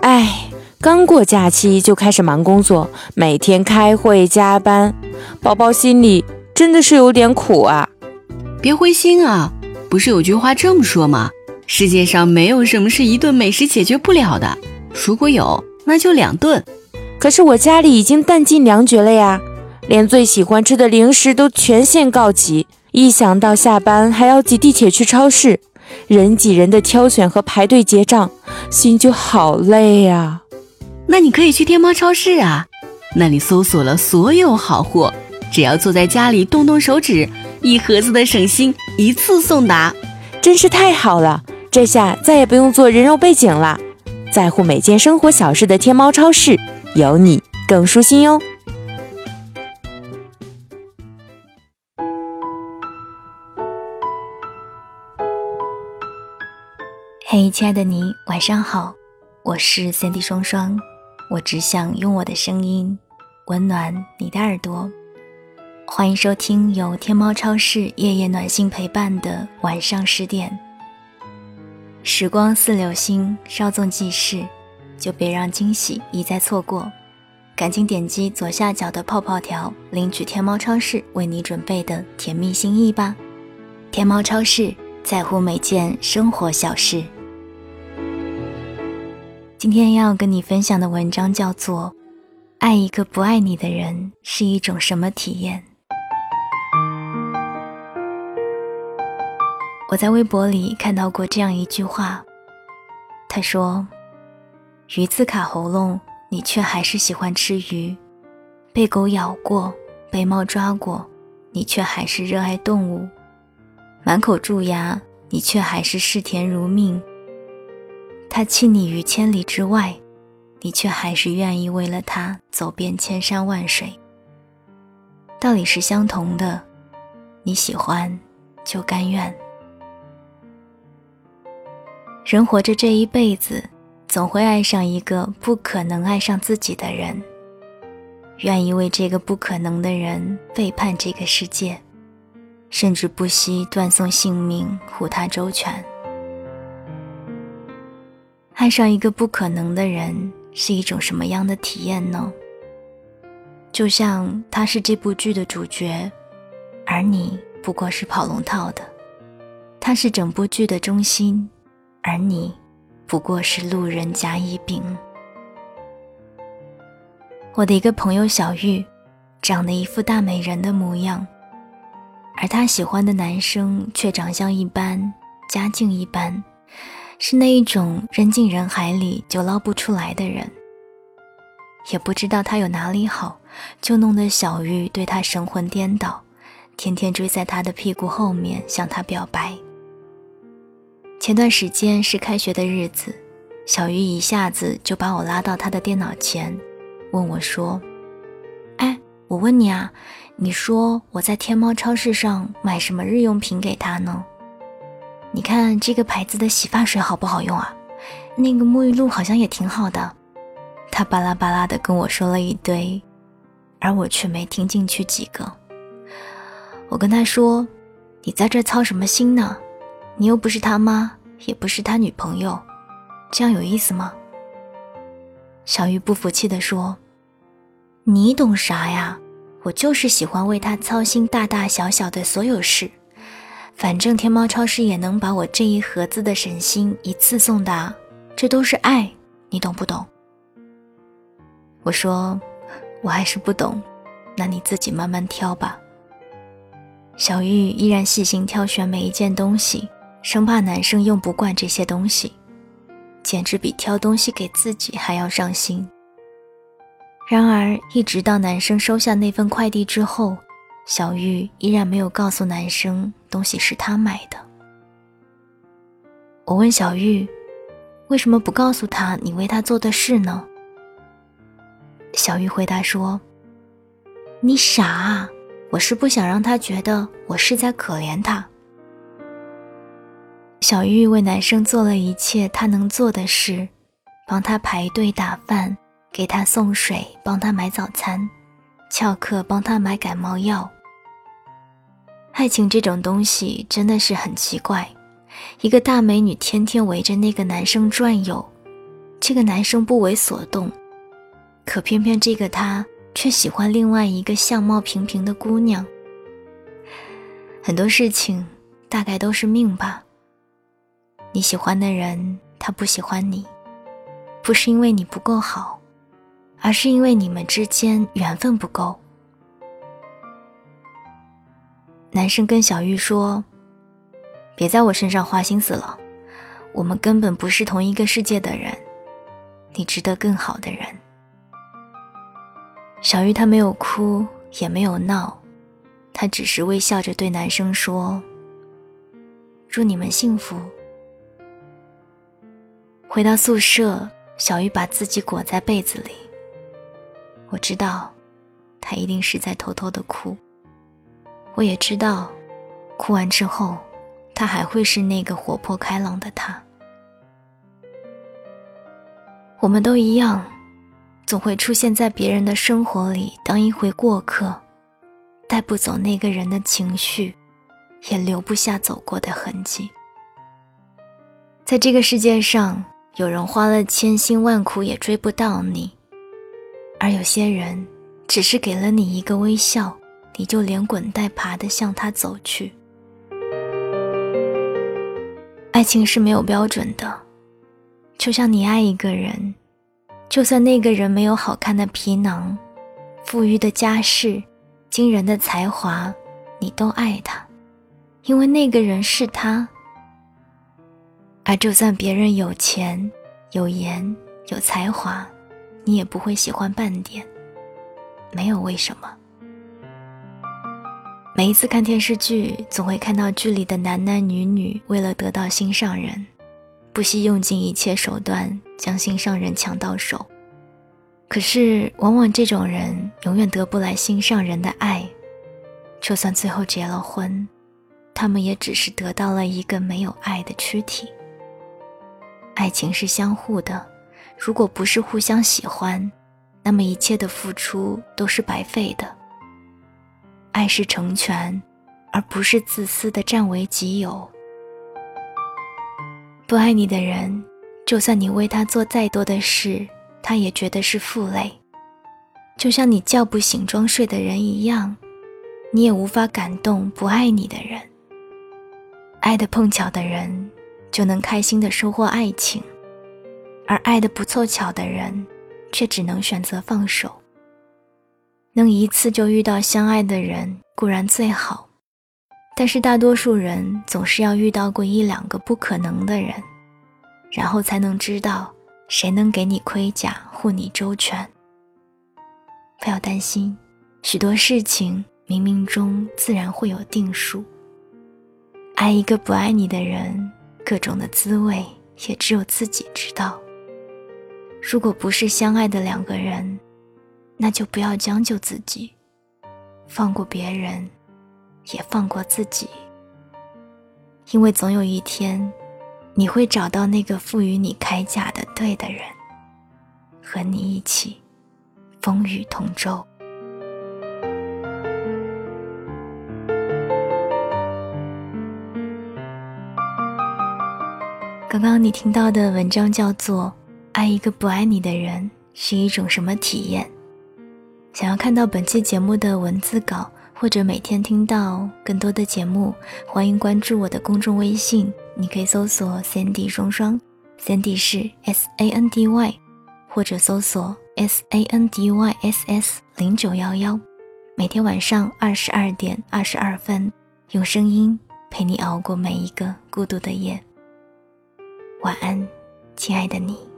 哎，刚过假期就开始忙工作，每天开会加班，宝宝心里真的是有点苦啊。别灰心啊，不是有句话这么说吗？世界上没有什么是一顿美食解决不了的，如果有，那就两顿。可是我家里已经弹尽粮绝了呀，连最喜欢吃的零食都全线告急。一想到下班还要挤地铁去超市，人挤人的挑选和排队结账，心就好累呀。那你可以去天猫超市啊，那里搜索了所有好货，只要坐在家里动动手指，一盒子的省心一次送达，真是太好了。这下再也不用做人肉背景了，在乎每件生活小事的天猫超市，有你更舒心哟。嘿，亲爱的你，晚上好，我是三 D 双双，我只想用我的声音温暖你的耳朵，欢迎收听由天猫超市夜夜暖心陪伴的晚上十点。时光似流星，稍纵即逝，就别让惊喜一再错过。赶紧点击左下角的泡泡条，领取天猫超市为你准备的甜蜜心意吧。天猫超市在乎每件生活小事。今天要跟你分享的文章叫做《爱一个不爱你的人是一种什么体验》。我在微博里看到过这样一句话，他说：“鱼刺卡喉咙，你却还是喜欢吃鱼；被狗咬过，被猫抓过，你却还是热爱动物；满口蛀牙，你却还是视甜如命。他弃你于千里之外，你却还是愿意为了他走遍千山万水。道理是相同的，你喜欢，就甘愿。”人活着这一辈子，总会爱上一个不可能爱上自己的人，愿意为这个不可能的人背叛这个世界，甚至不惜断送性命护他周全。爱上一个不可能的人是一种什么样的体验呢？就像他是这部剧的主角，而你不过是跑龙套的；他是整部剧的中心。而你，不过是路人甲乙丙。我的一个朋友小玉，长得一副大美人的模样，而她喜欢的男生却长相一般，家境一般，是那一种扔进人海里就捞不出来的人。也不知道他有哪里好，就弄得小玉对他神魂颠倒，天天追在他的屁股后面向他表白。前段时间是开学的日子，小玉一下子就把我拉到他的电脑前，问我说：“哎，我问你啊，你说我在天猫超市上买什么日用品给他呢？你看这个牌子的洗发水好不好用啊？那个沐浴露好像也挺好的。”他巴拉巴拉的跟我说了一堆，而我却没听进去几个。我跟他说：“你在这操什么心呢？”你又不是他妈，也不是他女朋友，这样有意思吗？小玉不服气地说：“你懂啥呀？我就是喜欢为他操心大大小小的所有事，反正天猫超市也能把我这一盒子的省心一次送达，这都是爱，你懂不懂？”我说：“我还是不懂，那你自己慢慢挑吧。”小玉依然细心挑选每一件东西。生怕男生用不惯这些东西，简直比挑东西给自己还要上心。然而，一直到男生收下那份快递之后，小玉依然没有告诉男生东西是他买的。我问小玉：“为什么不告诉他你为他做的事呢？”小玉回答说：“你傻啊！我是不想让他觉得我是在可怜他。”小玉为男生做了一切他能做的事，帮他排队打饭，给他送水，帮他买早餐，翘课帮他买感冒药。爱情这种东西真的是很奇怪，一个大美女天天围着那个男生转悠，这个男生不为所动，可偏偏这个他却喜欢另外一个相貌平平的姑娘。很多事情大概都是命吧。你喜欢的人，他不喜欢你，不是因为你不够好，而是因为你们之间缘分不够。男生跟小玉说：“别在我身上花心思了，我们根本不是同一个世界的人，你值得更好的人。”小玉她没有哭，也没有闹，她只是微笑着对男生说：“祝你们幸福。”回到宿舍，小玉把自己裹在被子里。我知道，她一定是在偷偷的哭。我也知道，哭完之后，他还会是那个活泼开朗的他。我们都一样，总会出现在别人的生活里，当一回过客，带不走那个人的情绪，也留不下走过的痕迹。在这个世界上，有人花了千辛万苦也追不到你，而有些人，只是给了你一个微笑。你就连滚带爬的向他走去。爱情是没有标准的，就像你爱一个人，就算那个人没有好看的皮囊、富裕的家世、惊人的才华，你都爱他，因为那个人是他。而就算别人有钱、有颜、有才华，你也不会喜欢半点，没有为什么。每一次看电视剧，总会看到剧里的男男女女为了得到心上人，不惜用尽一切手段将心上人抢到手。可是，往往这种人永远得不来心上人的爱，就算最后结了婚，他们也只是得到了一个没有爱的躯体。爱情是相互的，如果不是互相喜欢，那么一切的付出都是白费的。爱是成全，而不是自私的占为己有。不爱你的人，就算你为他做再多的事，他也觉得是负累。就像你叫不醒装睡的人一样，你也无法感动不爱你的人。爱的碰巧的人，就能开心的收获爱情；而爱的不凑巧的人，却只能选择放手。能一次就遇到相爱的人固然最好，但是大多数人总是要遇到过一两个不可能的人，然后才能知道谁能给你盔甲护你周全。不要担心，许多事情冥冥中自然会有定数。爱一个不爱你的人，各种的滋味也只有自己知道。如果不是相爱的两个人。那就不要将就自己，放过别人，也放过自己。因为总有一天，你会找到那个赋予你铠甲的对的人，和你一起风雨同舟。刚刚你听到的文章叫做《爱一个不爱你的人是一种什么体验》。想要看到本期节目的文字稿，或者每天听到更多的节目，欢迎关注我的公众微信。你可以搜索 “Sandy 双双 ”，Sandy 是 S A N D Y，或者搜索 S A N D Y S S 零九幺幺。每天晚上二十二点二十二分，用声音陪你熬过每一个孤独的夜。晚安，亲爱的你。